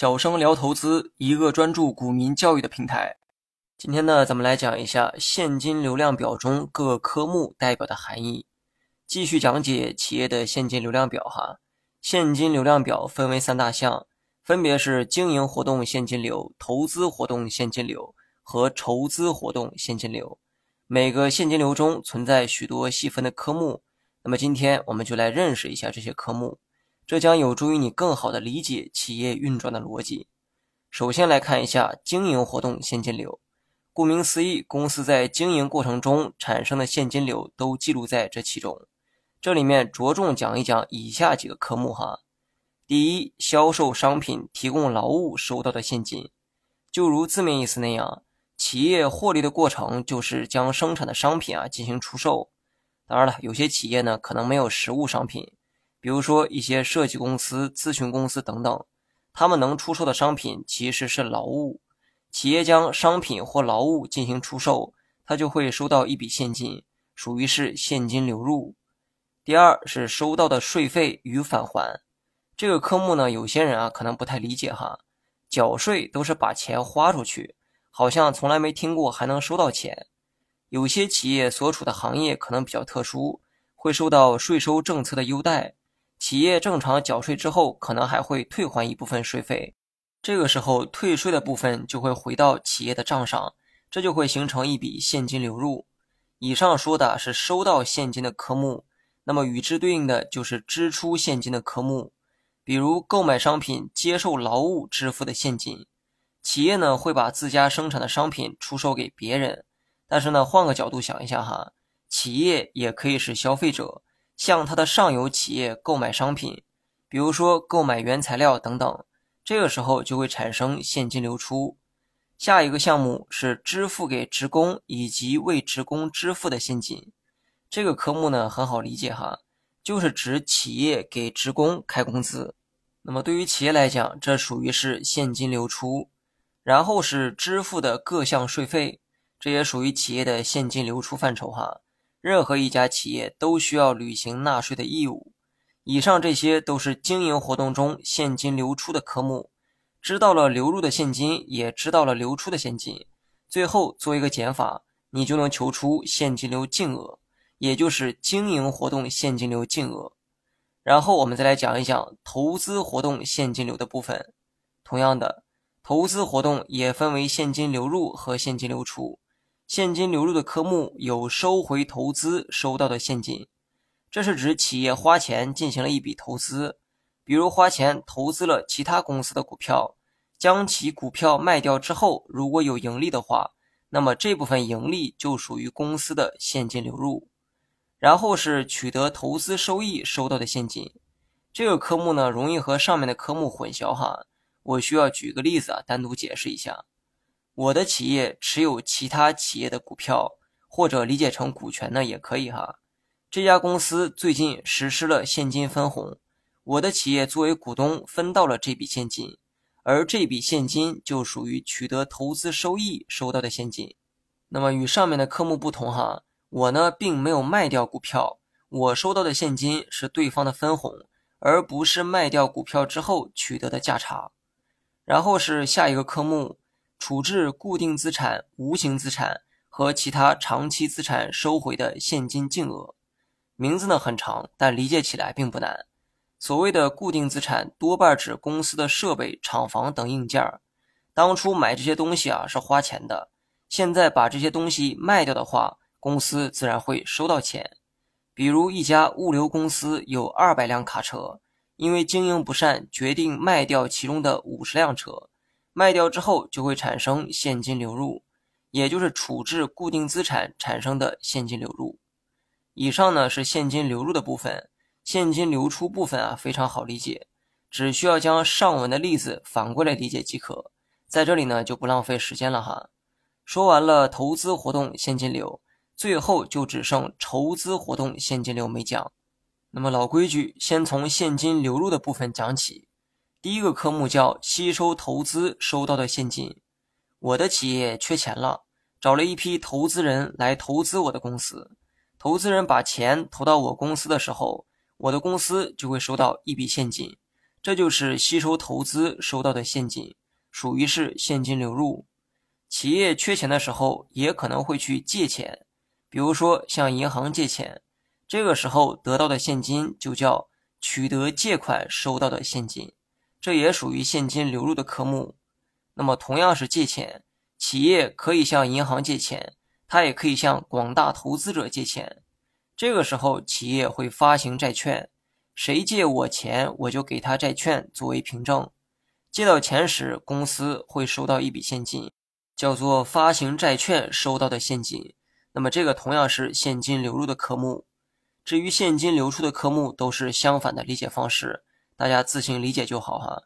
小生聊投资，一个专注股民教育的平台。今天呢，咱们来讲一下现金流量表中各科目代表的含义。继续讲解企业的现金流量表哈。现金流量表分为三大项，分别是经营活动现金流、投资活动现金流和筹资活动现金流。每个现金流中存在许多细分的科目。那么今天我们就来认识一下这些科目。这将有助于你更好地理解企业运转的逻辑。首先来看一下经营活动现金流。顾名思义，公司在经营过程中产生的现金流都记录在这其中。这里面着重讲一讲以下几个科目哈。第一，销售商品、提供劳务收到的现金，就如字面意思那样，企业获利的过程就是将生产的商品啊进行出售。当然了，有些企业呢可能没有实物商品。比如说一些设计公司、咨询公司等等，他们能出售的商品其实是劳务。企业将商品或劳务进行出售，他就会收到一笔现金，属于是现金流入。第二是收到的税费与返还。这个科目呢，有些人啊可能不太理解哈。缴税都是把钱花出去，好像从来没听过还能收到钱。有些企业所处的行业可能比较特殊，会受到税收政策的优待。企业正常缴税之后，可能还会退还一部分税费，这个时候退税的部分就会回到企业的账上，这就会形成一笔现金流入。以上说的是收到现金的科目，那么与之对应的就是支出现金的科目，比如购买商品、接受劳务支付的现金。企业呢会把自家生产的商品出售给别人，但是呢换个角度想一下哈，企业也可以是消费者。向他的上游企业购买商品，比如说购买原材料等等，这个时候就会产生现金流出。下一个项目是支付给职工以及为职工支付的现金。这个科目呢很好理解哈，就是指企业给职工开工资。那么对于企业来讲，这属于是现金流出。然后是支付的各项税费，这也属于企业的现金流出范畴哈。任何一家企业都需要履行纳税的义务。以上这些都是经营活动中现金流出的科目。知道了流入的现金，也知道了流出的现金，最后做一个减法，你就能求出现金流净额，也就是经营活动现金流净额。然后我们再来讲一讲投资活动现金流的部分。同样的，投资活动也分为现金流入和现金流出。现金流入的科目有收回投资收到的现金，这是指企业花钱进行了一笔投资，比如花钱投资了其他公司的股票，将其股票卖掉之后，如果有盈利的话，那么这部分盈利就属于公司的现金流入。然后是取得投资收益收到的现金，这个科目呢容易和上面的科目混淆哈，我需要举个例子啊，单独解释一下。我的企业持有其他企业的股票，或者理解成股权呢，也可以哈。这家公司最近实施了现金分红，我的企业作为股东分到了这笔现金，而这笔现金就属于取得投资收益收到的现金。那么与上面的科目不同哈，我呢并没有卖掉股票，我收到的现金是对方的分红，而不是卖掉股票之后取得的价差。然后是下一个科目。处置固定资产、无形资产和其他长期资产收回的现金净额，名字呢很长，但理解起来并不难。所谓的固定资产，多半指公司的设备、厂房等硬件。当初买这些东西啊是花钱的，现在把这些东西卖掉的话，公司自然会收到钱。比如一家物流公司有二百辆卡车，因为经营不善，决定卖掉其中的五十辆车。卖掉之后就会产生现金流入，也就是处置固定资产产生的现金流入。以上呢是现金流入的部分，现金流出部分啊非常好理解，只需要将上文的例子反过来理解即可。在这里呢就不浪费时间了哈。说完了投资活动现金流，最后就只剩筹资活动现金流没讲。那么老规矩，先从现金流入的部分讲起。第一个科目叫吸收投资收到的现金。我的企业缺钱了，找了一批投资人来投资我的公司。投资人把钱投到我公司的时候，我的公司就会收到一笔现金，这就是吸收投资收到的现金，属于是现金流入。企业缺钱的时候，也可能会去借钱，比如说向银行借钱，这个时候得到的现金就叫取得借款收到的现金，这也属于现金流入的科目。那么同样是借钱，企业可以向银行借钱，它也可以向广大投资者借钱。这个时候，企业会发行债券，谁借我钱，我就给他债券作为凭证。借到钱时，公司会收到一笔现金，叫做发行债券收到的现金。那么这个同样是现金流入的科目。至于现金流出的科目，都是相反的理解方式，大家自行理解就好哈。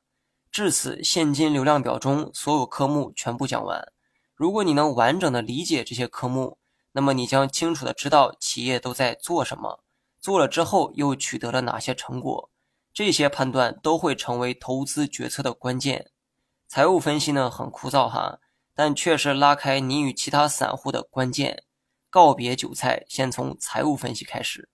至此，现金流量表中所有科目全部讲完。如果你能完整的理解这些科目，那么你将清楚的知道企业都在做什么，做了之后又取得了哪些成果，这些判断都会成为投资决策的关键。财务分析呢很枯燥哈，但却是拉开你与其他散户的关键。告别韭菜，先从财务分析开始。